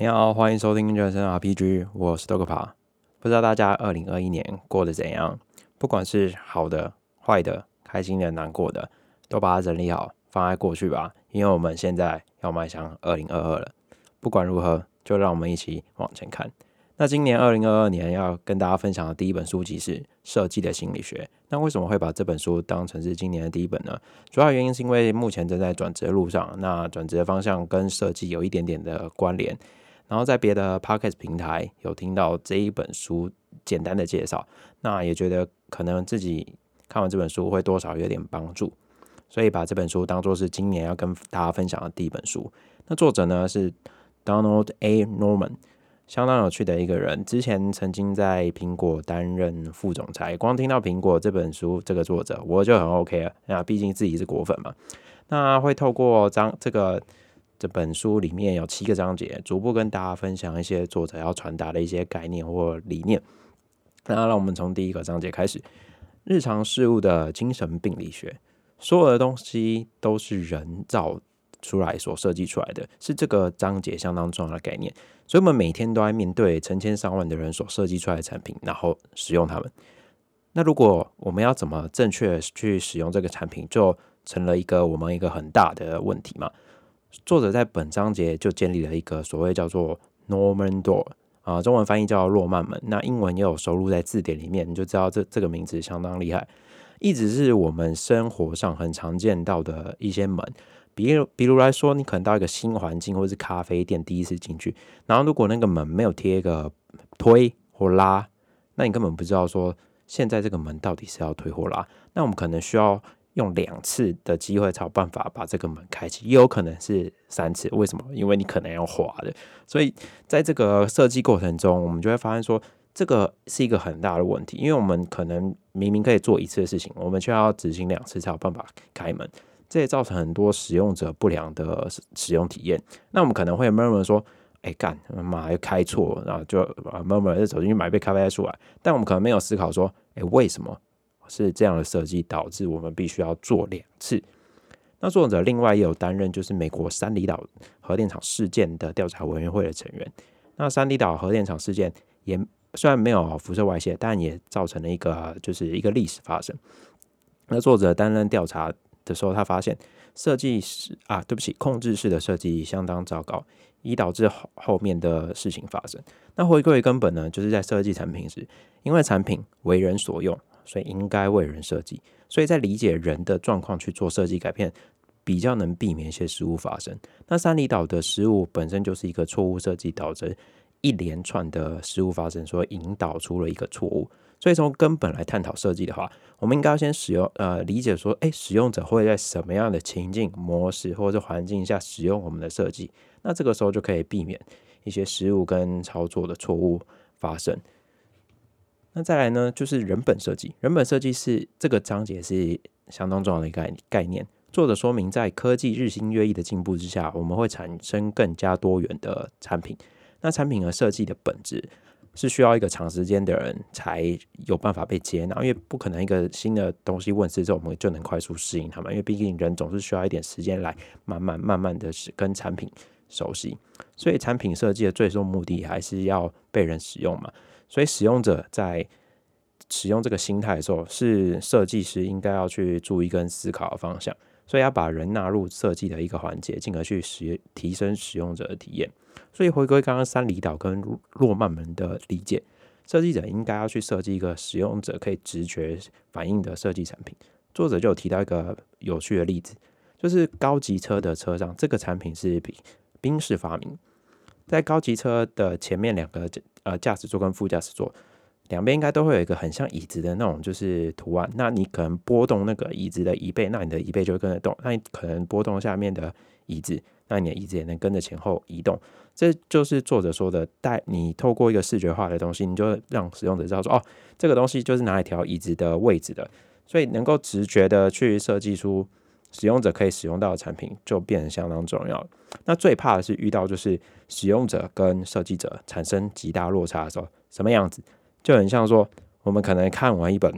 你好，欢迎收听人生 RPG，我是豆哥爬。不知道大家二零二一年过得怎样？不管是好的、坏的、开心的、难过的，都把它整理好，放在过去吧。因为我们现在要迈向二零二二了。不管如何，就让我们一起往前看。那今年二零二二年要跟大家分享的第一本书籍是《设计的心理学》。那为什么会把这本书当成是今年的第一本呢？主要原因是因为目前正在转职的路上，那转职的方向跟设计有一点点的关联。然后在别的 podcast 平台有听到这一本书简单的介绍，那也觉得可能自己看完这本书会多少有点帮助，所以把这本书当做是今年要跟大家分享的第一本书。那作者呢是 Donald A. Norman。相当有趣的一个人，之前曾经在苹果担任副总裁。光听到苹果这本书，这个作者我就很 OK 了。那毕竟自己是果粉嘛。那会透过张这个这本书里面有七个章节，逐步跟大家分享一些作者要传达的一些概念或理念。那让我们从第一个章节开始：日常事物的精神病理学。所有的东西都是人造。出来所设计出来的是这个章节相当重要的概念，所以我们每天都在面对成千上万的人所设计出来的产品，然后使用它们。那如果我们要怎么正确去使用这个产品，就成了一个我们一个很大的问题嘛？作者在本章节就建立了一个所谓叫做 Norman Door 啊，中文翻译叫诺曼门，那英文也有收录在字典里面，你就知道这这个名字相当厉害，一直是我们生活上很常见到的一些门。比如，比如来说，你可能到一个新环境或是咖啡店，第一次进去，然后如果那个门没有贴一个推或拉，那你根本不知道说现在这个门到底是要推或拉。那我们可能需要用两次的机会才有办法把这个门开启，也有可能是三次。为什么？因为你可能要滑的。所以在这个设计过程中，我们就会发现说，这个是一个很大的问题，因为我们可能明明可以做一次的事情，我们却要执行两次才有办法开门。这也造成很多使用者不良的使用体验。那我们可能会默默说：“哎，干妈又开错，然后就慢慢就走进去买杯咖啡出来。”但我们可能没有思考说：“哎，为什么是这样的设计导致我们必须要做两次？”那作者另外也有担任就是美国三里岛核电厂事件的调查委员会的成员。那三里岛核电厂事件也虽然没有辐射外泄，但也造成了一个就是一个历史发生。那作者担任调查。的时候，他发现设计师啊，对不起，控制室的设计相当糟糕，以导致后后面的事情发生。那回归根本呢，就是在设计产品时，因为产品为人所用，所以应该为人设计。所以在理解人的状况去做设计改变，比较能避免一些失误发生。那三里岛的失误本身就是一个错误设计导致一连串的失误发生，所以引导出了一个错误。所以从根本来探讨设计的话，我们应该要先使用呃理解说，哎，使用者会在什么样的情境模式或者环境下使用我们的设计，那这个时候就可以避免一些失误跟操作的错误发生。那再来呢，就是人本设计，人本设计是这个章节是相当重要的一个概念。作者说明，在科技日新月异的进步之下，我们会产生更加多元的产品。那产品和设计的本质。是需要一个长时间的人才有办法被接纳，因为不可能一个新的东西问世之后，我们就能快速适应他们。因为毕竟人总是需要一点时间来慢慢慢慢的跟产品熟悉，所以产品设计的最终目的还是要被人使用嘛。所以使用者在使用这个心态的时候，是设计师应该要去注意跟思考的方向。所以要把人纳入设计的一个环节，进而去使提升使用者的体验。所以回归刚刚三里岛跟诺曼门的理解，设计者应该要去设计一个使用者可以直觉反应的设计产品。作者就有提到一个有趣的例子，就是高级车的车上，这个产品是宾士发明，在高级车的前面两个呃驾驶座跟副驾驶座。两边应该都会有一个很像椅子的那种，就是图案。那你可能拨动那个椅子的椅背，那你的椅背就会跟着动。那你可能拨动下面的椅子，那你的椅子也能跟着前后移动。这就是作者说的，带你透过一个视觉化的东西，你就让使用者知道说，哦，这个东西就是拿来调椅子的位置的。所以能够直觉的去设计出使用者可以使用到的产品，就变得相当重要。那最怕的是遇到就是使用者跟设计者产生极大落差的时候，什么样子？就很像说，我们可能看完一本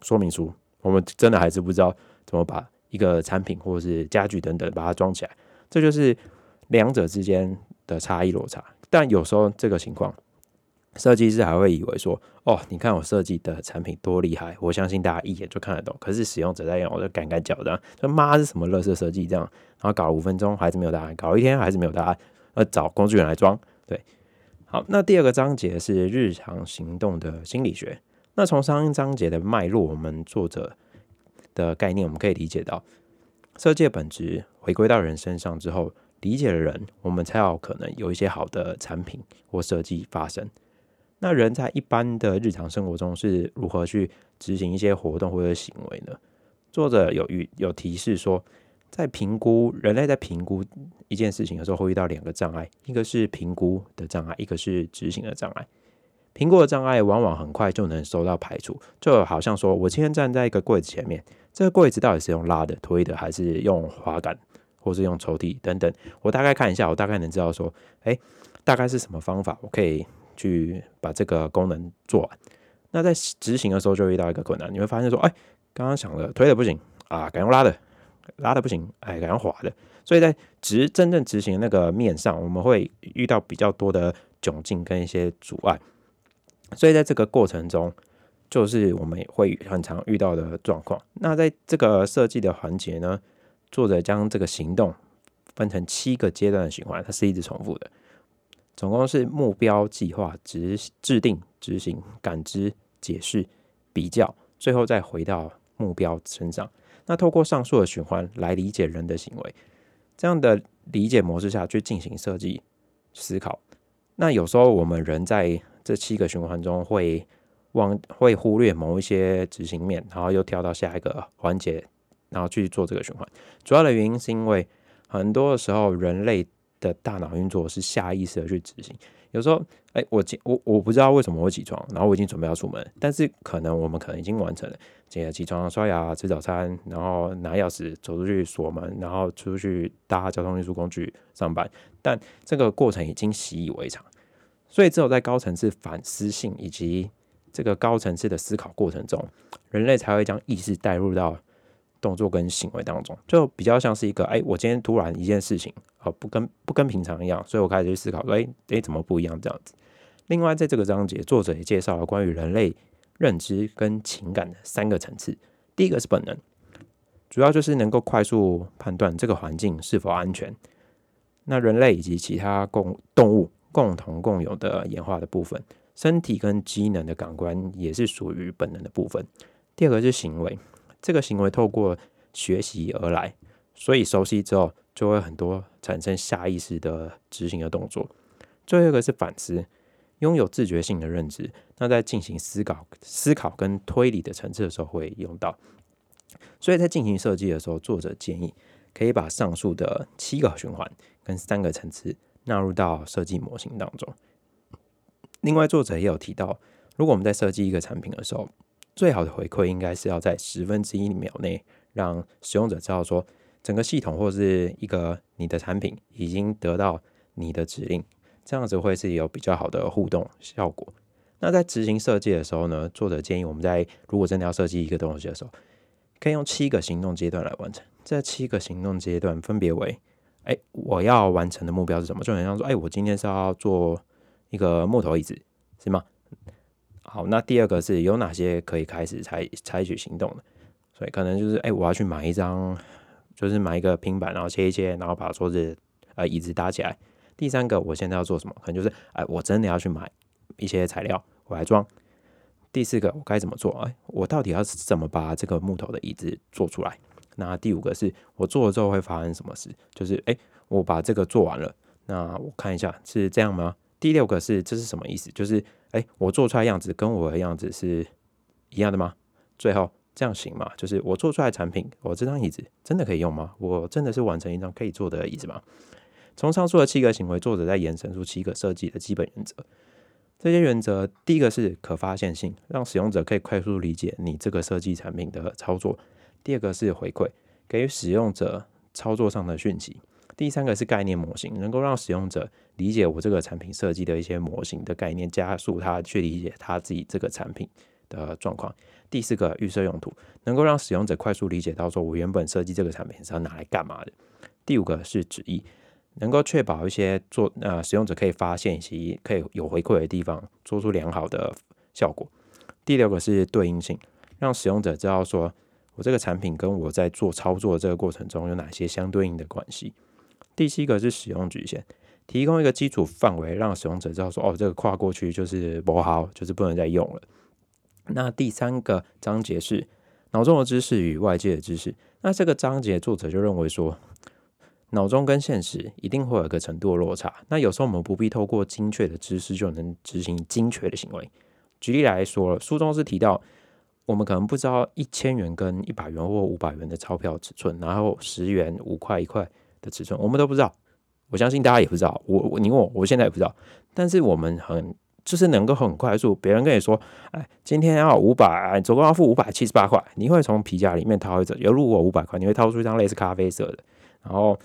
说明书，我们真的还是不知道怎么把一个产品或者是家具等等把它装起来。这就是两者之间的差异落差。但有时候这个情况，设计师还会以为说，哦，你看我设计的产品多厉害，我相信大家一眼就看得懂。可是使用者在用，我就赶赶脚的，说妈是什么乐色设计这样，然后搞了五分钟还是没有答案，搞一天还是没有答案，呃，找工具人来装。对，好，那第二个章节是日常行动的心理学。那从上一章节的脉络，我们作者的概念，我们可以理解到，设计的本质回归到人身上之后，理解了人，我们才有可能有一些好的产品或设计发生。那人在一般的日常生活中是如何去执行一些活动或者行为呢？作者有有提示说，在评估人类在评估一件事情的时候，会遇到两个障碍，一个是评估的障碍，一个是执行的障碍。评估的障碍往往很快就能收到排除，就好像说我今天站在一个柜子前面，这个柜子到底是用拉的、推的，还是用滑杆，或是用抽屉等等，我大概看一下，我大概能知道说，哎，大概是什么方法，我可以去把这个功能做完。那在执行的时候就遇到一个困难，你会发现说，哎，刚刚想了推的不行啊，改用拉的，拉的不行，哎，改用滑的，所以在执真正执行那个面上，我们会遇到比较多的窘境跟一些阻碍。所以在这个过程中，就是我们会很常遇到的状况。那在这个设计的环节呢，作者将这个行动分成七个阶段的循环，它是一直重复的。总共是目标、计划、执制定、执行、感知、解释、比较，最后再回到目标身上。那透过上述的循环来理解人的行为，这样的理解模式下去进行设计思考。那有时候我们人在这七个循环中会忘会忽略某一些执行面，然后又跳到下一个环节，然后去做这个循环。主要的原因是因为很多的时候，人类的大脑运作是下意识的去执行。有时候，哎，我我我不知道为什么会起床，然后我已经准备要出门，但是可能我们可能已经完成了，起起床、刷牙、吃早餐，然后拿钥匙走出去锁门，然后出去搭交通运输工具上班，但这个过程已经习以为常。所以，只有在高层次反思性以及这个高层次的思考过程中，人类才会将意识带入到动作跟行为当中，就比较像是一个，哎，我今天突然一件事情，啊，不跟不跟平常一样，所以我开始去思考，哎，哎，怎么不一样这样子？另外，在这个章节，作者也介绍了关于人类认知跟情感的三个层次。第一个是本能，主要就是能够快速判断这个环境是否安全。那人类以及其他共动物。共同共有的演化的部分，身体跟机能的感官也是属于本能的部分。第二个是行为，这个行为透过学习而来，所以熟悉之后就会很多产生下意识的执行的动作。最后一个是反思，拥有自觉性的认知，那在进行思考、思考跟推理的层次的时候会用到。所以在进行设计的时候，作者建议可以把上述的七个循环跟三个层次。纳入到设计模型当中。另外，作者也有提到，如果我们在设计一个产品的时候，最好的回馈应该是要在十分之一秒内让使用者知道说，整个系统或是一个你的产品已经得到你的指令，这样子会是有比较好的互动效果。那在执行设计的时候呢，作者建议我们在如果真的要设计一个东西的时候，可以用七个行动阶段来完成。这七个行动阶段分别为。哎，我要完成的目标是什么？就很像说，哎，我今天是要做一个木头椅子，是吗？好，那第二个是有哪些可以开始采采取行动的？所以可能就是，哎，我要去买一张，就是买一个平板，然后切一切，然后把桌子呃椅子搭起来。第三个，我现在要做什么？可能就是，哎，我真的要去买一些材料，我来装。第四个，我该怎么做？哎，我到底要怎么把这个木头的椅子做出来？那第五个是我做了之后会发生什么事？就是哎，我把这个做完了，那我看一下是这样吗？第六个是这是什么意思？就是哎，我做出来样子跟我的样子是一样的吗？最后这样行吗？就是我做出来产品，我这张椅子真的可以用吗？我真的是完成一张可以坐的椅子吗？从上述的七个行为，作者在延伸出七个设计的基本原则。这些原则，第一个是可发现性，让使用者可以快速理解你这个设计产品的操作。第二个是回馈，给予使用者操作上的讯息。第三个是概念模型，能够让使用者理解我这个产品设计的一些模型的概念，加速他去理解他自己这个产品的状况。第四个预设用途，能够让使用者快速理解到说我原本设计这个产品是要拿来干嘛的。第五个是旨意，能够确保一些做呃使用者可以发现以及可以有回馈的地方，做出良好的效果。第六个是对应性，让使用者知道说我这个产品跟我在做操作这个过程中有哪些相对应的关系。第七个是使用局限，提供一个基础范围，让使用者知道说哦，这个跨过去就是不好，就是不能再用了。那第三个章节是脑中的知识与外界的知识。那这个章节作者就认为说，脑中跟现实一定会有一个程度的落差。那有时候我们不必透过精确的知识就能执行精确的行为。举例来说，书中是提到，我们可能不知道一千元跟一百元或五百元的钞票尺寸，然后十元、五块、一块的尺寸，我们都不知道。我相信大家也不知道。我你问我，我现在也不知道。但是我们很。就是能够很快速，别人跟你说，哎，今天要五百，总共要付五百七十八块，你会从皮夹里面掏一张，有如果五百块，你会掏出一张类似咖啡色的，然后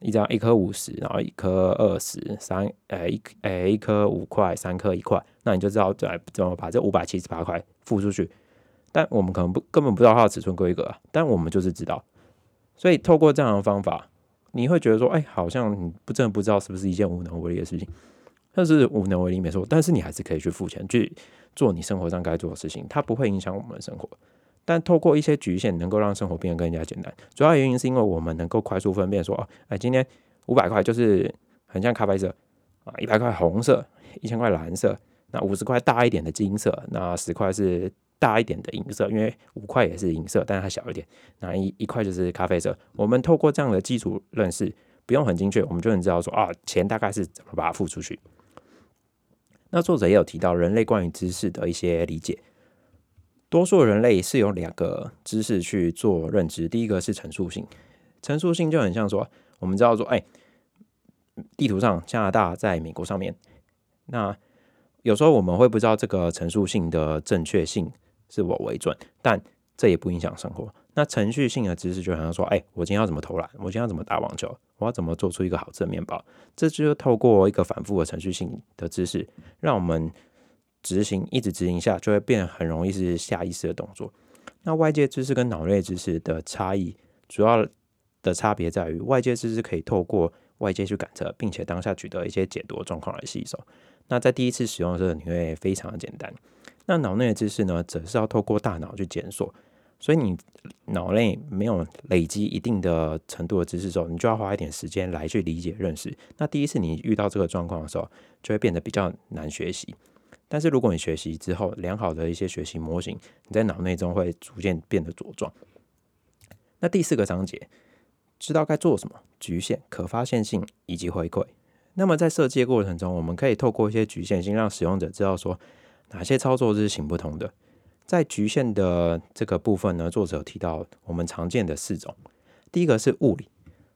一张一颗五十，然后一颗二十三，呃一呃一颗五块，三颗一块，那你就知道怎怎么把这五百七十八块付出去。但我们可能不根本不知道它的尺寸规格，但我们就是知道，所以透过这样的方法，你会觉得说，哎，好像你不真的不知道是不是一件无能为力的事情。那是无能为力没错，但是你还是可以去付钱去做你生活上该做的事情，它不会影响我们的生活。但透过一些局限，能够让生活变得更加简单。主要原因是因为我们能够快速分辨说，哦，哎，今天五百块就是很像咖啡色啊，一百块红色，一千块蓝色，那五十块大一点的金色，那十块是大一点的银色，因为五块也是银色，但是它小一点，那一一块就是咖啡色。我们透过这样的基础认识，不用很精确，我们就能知道说，啊，钱大概是怎么把它付出去。那作者也有提到人类关于知识的一些理解，多数人类是有两个知识去做认知，第一个是陈述性，陈述性就很像说，我们知道说，哎，地图上加拿大在美国上面，那有时候我们会不知道这个陈述性的正确性是我为准，但这也不影响生活。那程序性的知识就好像说，哎，我今天要怎么投篮，我今天要怎么打网球，我要怎么做出一个好吃的面包，这就透过一个反复的程序性的知识，让我们执行，一直执行下，就会变很容易是下意识的动作。那外界知识跟脑内知识的差异，主要的差别在于，外界知识可以透过外界去感测，并且当下取得一些解读状况来吸收。那在第一次使用的时候，你会非常的简单。那脑内的知识呢，则是要透过大脑去检索。所以你脑内没有累积一定的程度的知识之后，你就要花一点时间来去理解认识。那第一次你遇到这个状况的时候，就会变得比较难学习。但是如果你学习之后，良好的一些学习模型，你在脑内中会逐渐变得茁壮。那第四个章节，知道该做什么，局限、可发现性以及回馈。那么在设计的过程中，我们可以透过一些局限性，让使用者知道说哪些操作是行不通的。在局限的这个部分呢，作者提到我们常见的四种。第一个是物理，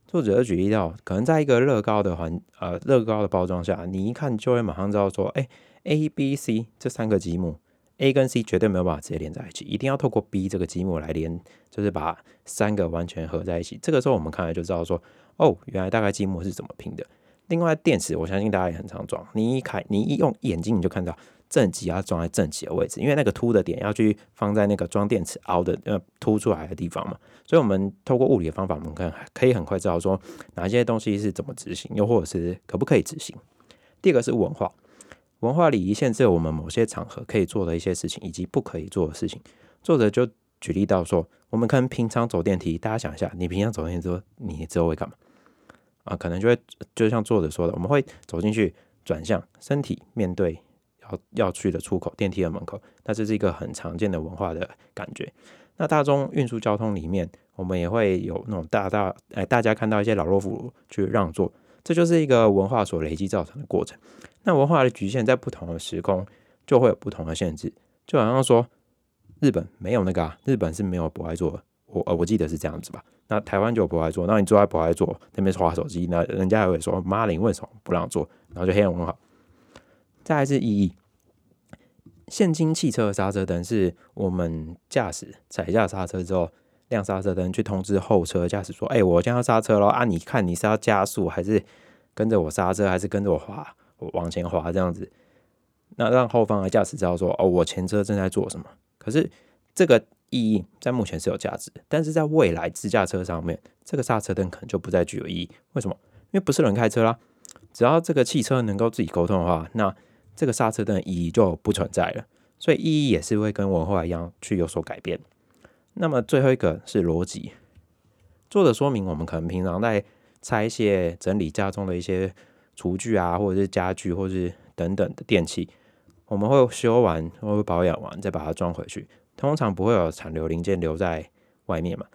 作者举例到，可能在一个乐高的环呃乐高的包装下，你一看就会马上知道说，哎，A、B、C 这三个积木，A 跟 C 绝对没有办法直接连在一起，一定要透过 B 这个积木来连，就是把三个完全合在一起。这个时候我们看来就知道说，哦，原来大概积木是怎么拼的。另外电池，我相信大家也很常装，你一开你一用眼睛你就看到。正极要装在正极的位置，因为那个凸的点要去放在那个装电池凹的呃凸出来的地方嘛。所以，我们透过物理的方法，我们可可以很快知道说哪些东西是怎么执行，又或者是可不可以执行。第二个是文化，文化礼仪限制我们某些场合可以做的一些事情，以及不可以做的事情。作者就举例到说，我们可能平常走电梯，大家想一下，你平常走电梯之后，你之后会干嘛？啊，可能就会就像作者说的，我们会走进去，转向身体面对。要要去的出口，电梯的门口，那这是一个很常见的文化的感觉。那大众运输交通里面，我们也会有那种大大哎，大家看到一些老弱妇孺去让座，这就是一个文化所累积造成的过程。那文化的局限在不同的时空就会有不同的限制，就好像说日本没有那个啊，日本是没有不爱坐，我呃我记得是这样子吧。那台湾就有不爱坐，那你坐在不爱坐那边刷手机，那人家还会说妈你为什么不让座？然后就黑人问号。再来是意义。现今汽车的刹车灯是我们驾驶踩下刹车之后亮刹车灯，去通知后车驾驶说：“哎，我将要刹车了啊！你看你是要加速还是跟着我刹车，还是跟着我滑，我往前滑这样子？那让后方的驾驶知道说：哦，我前车正在做什么。可是这个意义在目前是有价值，但是在未来自驾车上面，这个刹车灯可能就不再具有意义。为什么？因为不是人开车啦。只要这个汽车能够自己沟通的话，那这个刹车灯的意义就不存在了。所以意义也是会跟文化一样去有所改变。那么最后一个是逻辑，做的说明我们可能平常在拆卸、整理家中的一些厨具啊，或者是家具，或者是等等的电器，我们会修完或者保养完再把它装回去，通常不会有残留零件留在外面嘛。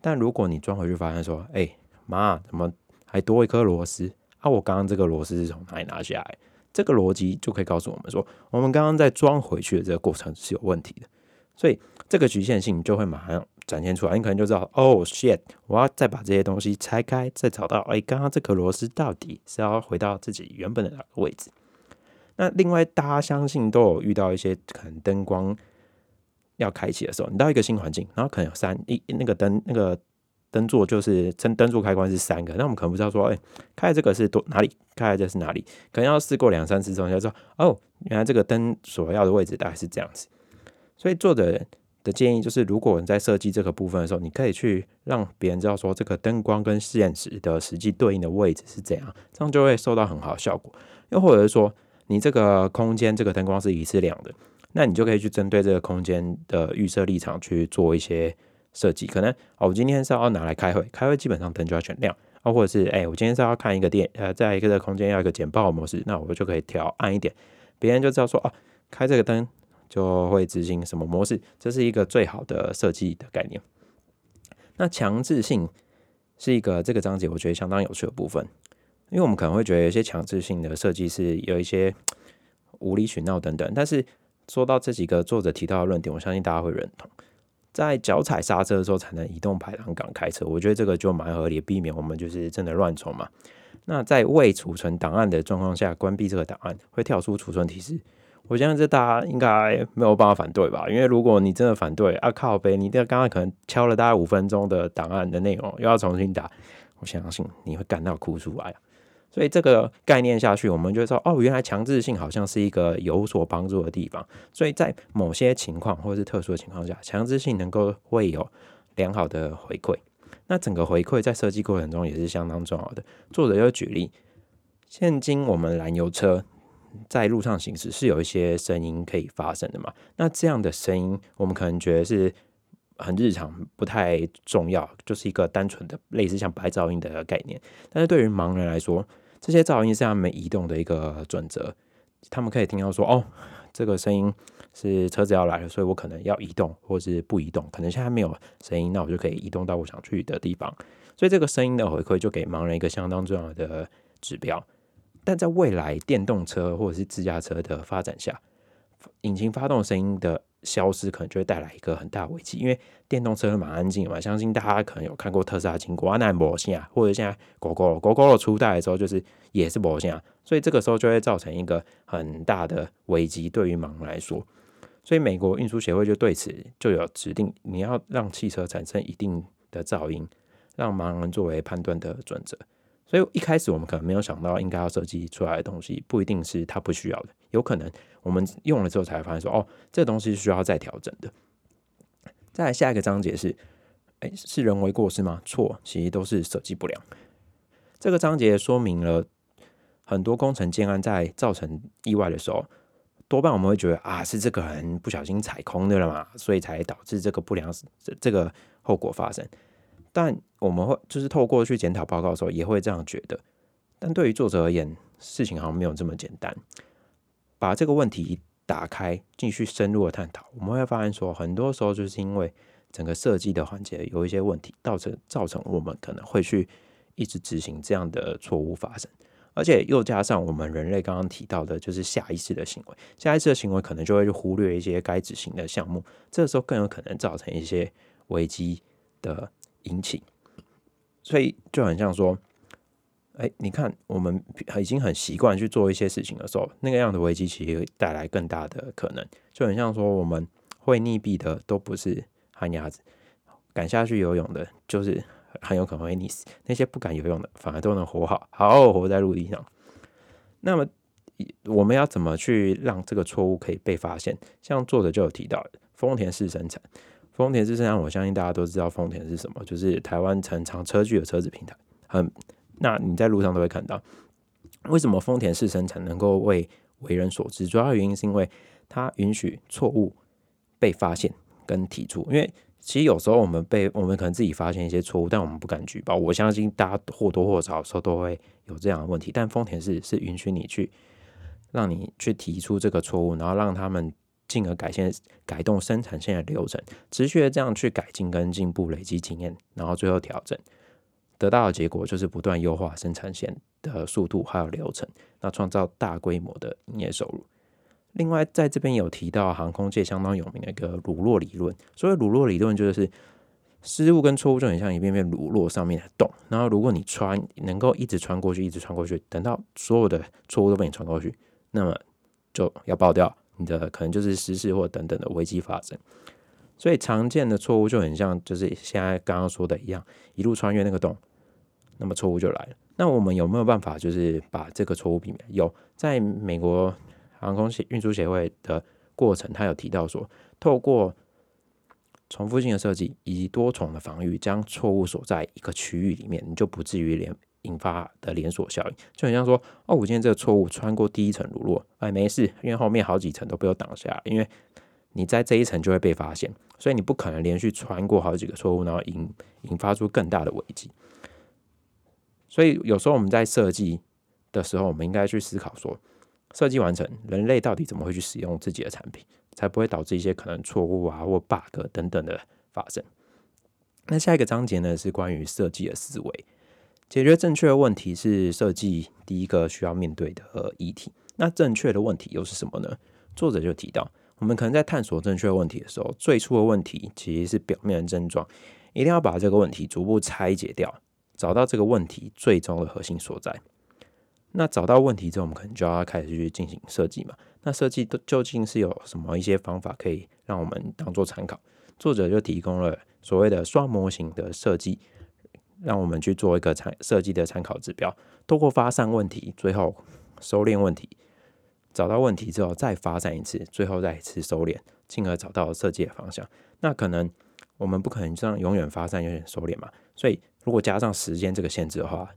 但如果你装回去发现说，哎妈，怎么还多一颗螺丝？啊，我刚刚这个螺丝是从哪里拿下来？这个逻辑就可以告诉我们说，我们刚刚在装回去的这个过程是有问题的，所以这个局限性就会马上展现出来。你可能就知道，哦，shit，我要再把这些东西拆开，再找到，哎，刚刚这颗螺丝到底是要回到自己原本的哪个位置？那另外，大家相信都有遇到一些可能灯光要开启的时候，你到一个新环境，然后可能有三一那个灯那个。灯座就是灯灯座开关是三个，那我们可能不知道说，哎，开这个是多哪里，开这是哪里，可能要试过两三次之后，才知道哦，原来这个灯所要的位置大概是这样子。所以作者的建议就是，如果你在设计这个部分的时候，你可以去让别人知道说，这个灯光跟现实的实际对应的位置是怎样，这样就会收到很好的效果。又或者是说，你这个空间这个灯光是一次亮的，那你就可以去针对这个空间的预设立场去做一些。设计可能哦，我今天是要拿来开会，开会基本上灯就要全亮啊，或者是哎，我今天是要看一个电呃，在一个空间要一个简报模式，那我就可以调暗一点，别人就知道说啊，开这个灯就会执行什么模式，这是一个最好的设计的概念。那强制性是一个这个章节我觉得相当有趣的部分，因为我们可能会觉得有些强制性的设计是有一些无理取闹等等，但是说到这几个作者提到的论点，我相信大家会认同。在脚踩刹车的时候才能移动排挡杆开车，我觉得这个就蛮合理，避免我们就是真的乱冲嘛。那在未储存档案的状况下关闭这个档案，会跳出储存提示。我相信这大家应该没有办法反对吧？因为如果你真的反对啊，靠背，你这刚刚可能敲了大概五分钟的档案的内容，又要重新打，我相信你会感到哭出来。所以这个概念下去，我们就说哦，原来强制性好像是一个有所帮助的地方。所以在某些情况或是特殊的情况下，强制性能够会有良好的回馈。那整个回馈在设计过程中也是相当重要的。作者又举例，现今我们燃油车在路上行驶是有一些声音可以发生的嘛？那这样的声音，我们可能觉得是很日常，不太重要，就是一个单纯的类似像白噪音的概念。但是对于盲人来说，这些噪音是他们移动的一个准则，他们可以听到说，哦，这个声音是车子要来了，所以我可能要移动，或是不移动。可能现在没有声音，那我就可以移动到我想去的地方。所以这个声音的回馈就给盲人一个相当重要的指标。但在未来电动车或者是自驾车的发展下，引擎发动声音的。消失可能就会带来一个很大的危机，因为电动车蛮安静嘛，相信大家可能有看过特斯拉经过，那摩线啊，或者现在狗狗狗狗的初代的时候，就是也是摩线啊，所以这个时候就会造成一个很大的危机，对于盲人来说，所以美国运输协会就对此就有指定，你要让汽车产生一定的噪音，让盲人作为判断的准则。所以一开始我们可能没有想到，应该要设计出来的东西不一定是他不需要的，有可能我们用了之后才发现说，哦，这东西需要再调整的。再来下一个章节是，哎，是人为过失吗？错，其实都是设计不良。这个章节说明了很多工程建安在造成意外的时候，多半我们会觉得啊，是这个人不小心踩空的了嘛，所以才导致这个不良这这个后果发生。但我们会就是透过去检讨报告的时候，也会这样觉得。但对于作者而言，事情好像没有这么简单。把这个问题打开，继续深入的探讨，我们会发现说，很多时候就是因为整个设计的环节有一些问题，造成造成我们可能会去一直执行这样的错误发生。而且又加上我们人类刚刚提到的，就是下意识的行为，下意识的行为可能就会去忽略一些该执行的项目，这时候更有可能造成一些危机的。引起，所以就很像说，哎，你看，我们已经很习惯去做一些事情的时候，那个样的危机其实带来更大的可能。就很像说，我们会溺毙的都不是旱鸭子，敢下去游泳的，就是很有可能会溺死。那些不敢游泳的，反而都能活好，好好活在陆地上。那么，我们要怎么去让这个错误可以被发现？像作者就有提到，丰田式生产。丰田是生产，我相信大家都知道丰田是什么，就是台湾成长车具的车子平台，很那你在路上都会看到。为什么丰田式生产能够为为人所知？主要原因是因为它允许错误被发现跟提出。因为其实有时候我们被我们可能自己发现一些错误，但我们不敢举报。我相信大家或多或少时候都会有这样的问题。但丰田是是允许你去让你去提出这个错误，然后让他们进而改线改动生产线的流程，持续的这样去改进跟进步，累积经验，然后最后调整。得到的结果就是不断优化生产线的速度还有流程，那创造大规模的营业收入。另外，在这边有提到航空界相当有名的一个鲁洛理论。所谓鲁洛理论，就是失误跟错误就很像一片片乳酪上面的洞。然后，如果你穿能够一直穿过去，一直穿过去，等到所有的错误都被你穿过去，那么就要爆掉，你的可能就是失事或等等的危机发生。所以，常见的错误就很像就是现在刚刚说的一样，一路穿越那个洞。那么错误就来了。那我们有没有办法，就是把这个错误避免？有，在美国航空运输协会的过程，他有提到说，透过重复性的设计以及多重的防御，将错误锁在一个区域里面，你就不至于连引发的连锁效应。就很像说，哦，我今天这个错误穿过第一层乳酪，哎，没事，因为后面好几层都被我挡下，因为你在这一层就会被发现，所以你不可能连续穿过好几个错误，然后引引发出更大的危机。所以有时候我们在设计的时候，我们应该去思考说，设计完成，人类到底怎么会去使用自己的产品，才不会导致一些可能错误啊或 bug 等等的发生。那下一个章节呢是关于设计的思维，解决正确的问题是设计第一个需要面对的议题。那正确的问题又是什么呢？作者就提到，我们可能在探索正确问题的时候，最初的问题其实是表面的症状，一定要把这个问题逐步拆解掉。找到这个问题最终的核心所在。那找到问题之后，我们可能就要开始去进行设计嘛。那设计都究竟是有什么一些方法可以让我们当做参考？作者就提供了所谓的双模型的设计，让我们去做一个参设计的参考指标。透过发散问题，最后收敛问题，找到问题之后再发散一次，最后再一次收敛，进而找到设计的方向。那可能我们不可能这样永远发散，永远收敛嘛，所以。如果加上时间这个限制的话，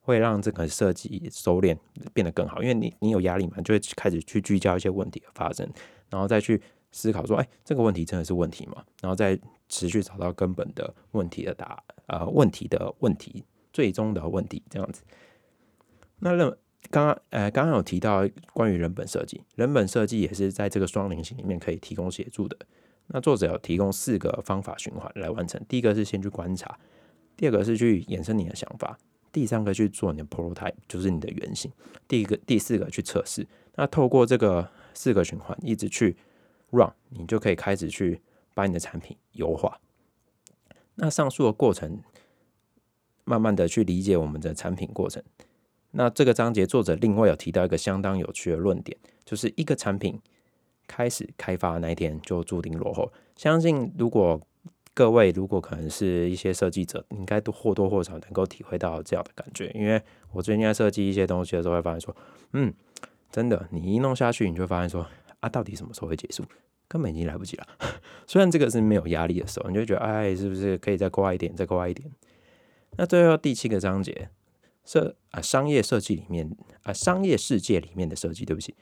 会让这个设计收敛变得更好，因为你你有压力嘛，就会开始去聚焦一些问题的发生，然后再去思考说，哎，这个问题真的是问题吗？然后再持续找到根本的问题的答，呃，问题的问题，最终的问题这样子。那认刚刚呃刚刚有提到关于人本设计，人本设计也是在这个双菱形里面可以提供协助的。那作者有提供四个方法循环来完成，第一个是先去观察。第二个是去衍生你的想法，第三个去做你的 prototype，就是你的原型。第一个、第四个去测试。那透过这个四个循环，一直去 run，你就可以开始去把你的产品优化。那上述的过程，慢慢的去理解我们的产品过程。那这个章节作者另外有提到一个相当有趣的论点，就是一个产品开始开发那一天就注定落后。相信如果各位，如果可能是一些设计者，应该都或多或少能够体会到这样的感觉。因为我最近在设计一些东西的时候，会发现说，嗯，真的，你一弄下去，你就发现说，啊，到底什么时候会结束？根本已经来不及了。虽然这个是没有压力的时候，你就觉得，哎，是不是可以再快一点，再快一点？那最后第七个章节，设啊，商业设计里面啊，商业世界里面的设计，对不起，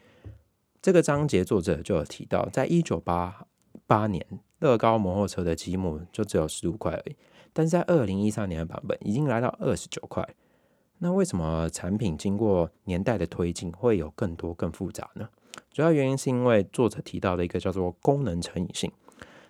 这个章节作者就有提到，在一九八八年。乐高摩托车的积木就只有十五块而已，但是在二零一三年的版本已经来到二十九块。那为什么产品经过年代的推进会有更多更复杂呢？主要原因是因为作者提到的一个叫做功能成瘾性。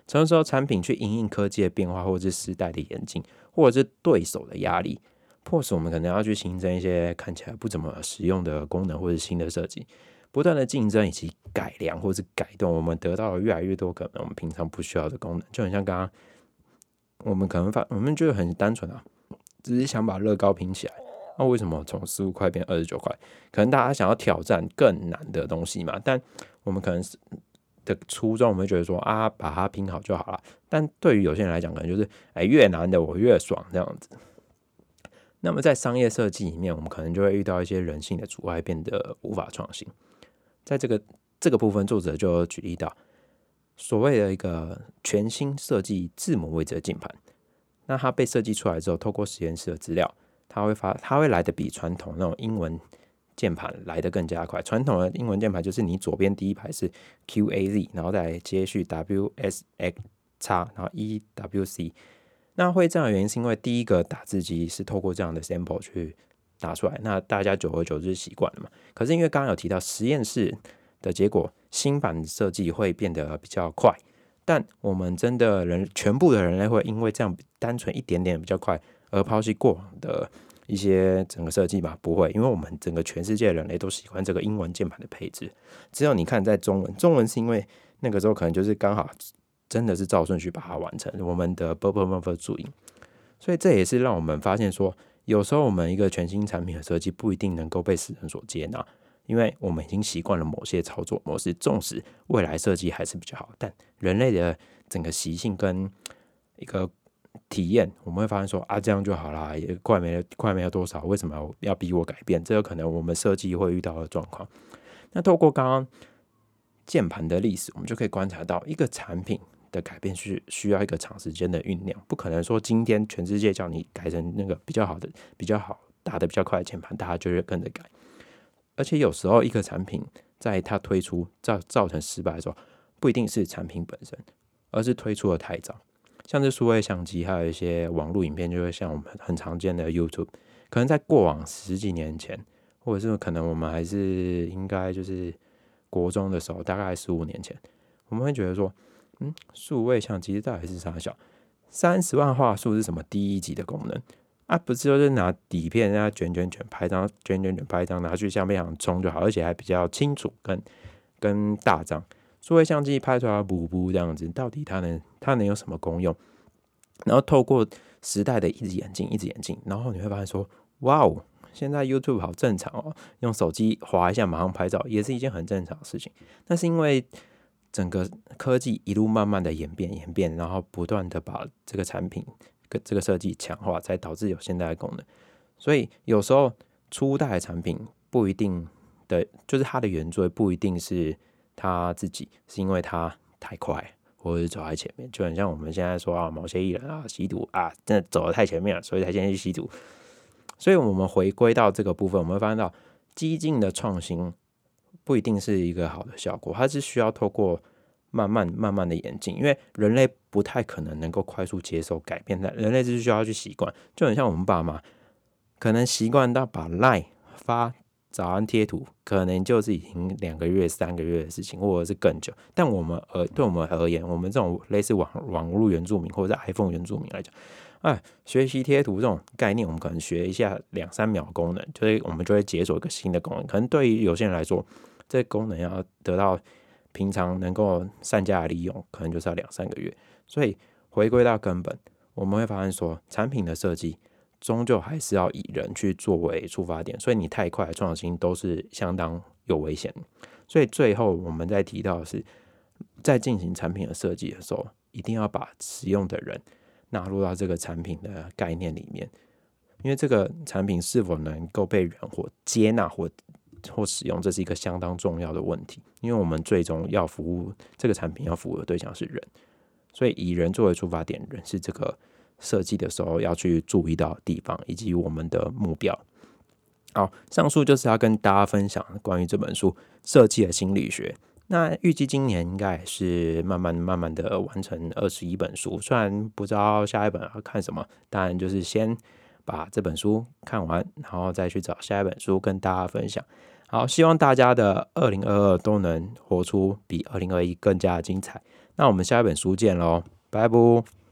什么时候产品去应应科技的变化，或者是时代的演进，或者是对手的压力，迫使我们可能要去形成一些看起来不怎么实用的功能或者新的设计。不断的竞争以及改良或者是改动，我们得到了越来越多可能我们平常不需要的功能，就很像刚刚我们可能发，我们就很单纯啊，只是想把乐高拼起来。那为什么从十五块变二十九块？可能大家想要挑战更难的东西嘛？但我们可能是的初衷，我们会觉得说啊，把它拼好就好了。但对于有些人来讲，可能就是哎，越难的我越爽这样子。那么在商业设计里面，我们可能就会遇到一些人性的阻碍，变得无法创新。在这个这个部分，作者就举例到所谓的一个全新设计字母位置的键盘。那它被设计出来之后，透过实验室的资料，它会发，它会来的比传统那种英文键盘来的更加快。传统的英文键盘就是你左边第一排是 Q A Z，然后再接续 W S X 叉，然后 E W C。那会这样的原因是因为第一个打字机是透过这样的 sample 去打出来，那大家久而久之习惯了嘛。可是因为刚刚有提到实验室的结果，新版设计会变得比较快，但我们真的人全部的人类会因为这样单纯一点点比较快而抛弃过往的一些整个设计吧？不会，因为我们整个全世界人类都喜欢这个英文键盘的配置。只有你看在中文，中文是因为那个时候可能就是刚好。真的是照顺序把它完成，我们的 b u b b b b 注音，所以这也是让我们发现说，有时候我们一个全新产品的设计不一定能够被世人所接纳，因为我们已经习惯了某些操作模式，纵使未来设计还是比较好，但人类的整个习性跟一个体验，我们会发现说啊，这样就好啦，也快没了，快没了多少，为什么要逼我改变？这有可能我们设计会遇到的状况。那透过刚刚键盘的历史，我们就可以观察到一个产品。的改变是需要一个长时间的酝酿，不可能说今天全世界叫你改成那个比较好的、比较好打的比较快的键盘，大家就会跟着改。而且有时候一个产品在它推出造造成失败的时候，不一定是产品本身，而是推出的太早。像这数位相机，还有一些网络影片，就会像我们很常见的 YouTube，可能在过往十几年前，或者是可能我们还是应该就是国中的时候，大概十五年前，我们会觉得说。嗯，数位相机到底是啥小？三十万画素是什么第一级的功能啊？不是就是拿底片，让它卷卷卷拍张，卷卷卷拍张，拿去相片上冲就好，而且还比较清楚，跟跟大张。数位相机拍出来补补这样子，到底它能它能有什么功用？然后透过时代的一直演进，一直演进，然后你会发现说，哇哦，现在 YouTube 好正常哦，用手机划一下马上拍照，也是一件很正常的事情。那是因为。整个科技一路慢慢的演变演变，然后不断的把这个产品跟这个设计强化，才导致有现在的功能。所以有时候初代的产品不一定的，就是它的原罪不一定是他自己，是因为他太快，或者是走在前面。就很像我们现在说啊，某些艺人啊吸毒啊，真的走的太前面了，所以才先去吸毒。所以我们回归到这个部分，我们会发现到激进的创新。不一定是一个好的效果，它是需要透过慢慢慢慢的演进，因为人类不太可能能够快速接受改变的，人类是需要去习惯，就很像我们爸妈，可能习惯到把赖发早安贴图，可能就是已经两个月、三个月的事情，或者是更久。但我们而对我们而言，我们这种类似网网络原住民或者 iPhone 原住民来讲。哎，学习贴图这种概念，我们可能学一下两三秒功能，就是我们就会解锁一个新的功能。可能对于有些人来说，这功能要得到平常能够善加的利用，可能就是要两三个月。所以回归到根本，我们会发现说，产品的设计终究还是要以人去作为出发点。所以你太快创新都是相当有危险。所以最后我们在提到的是，在进行产品的设计的时候，一定要把使用的人。纳入到这个产品的概念里面，因为这个产品是否能够被人或接纳或或使用，这是一个相当重要的问题。因为我们最终要服务这个产品，要服务的对象是人，所以以人作为出发点，人是这个设计的时候要去注意到地方以及我们的目标。好，上述就是要跟大家分享关于这本书设计的心理学。那预计今年应该是慢慢慢慢的完成二十一本书，虽然不知道下一本要看什么，但就是先把这本书看完，然后再去找下一本书跟大家分享。好，希望大家的二零二二都能活出比二零二一更加的精彩。那我们下一本书见喽，拜拜。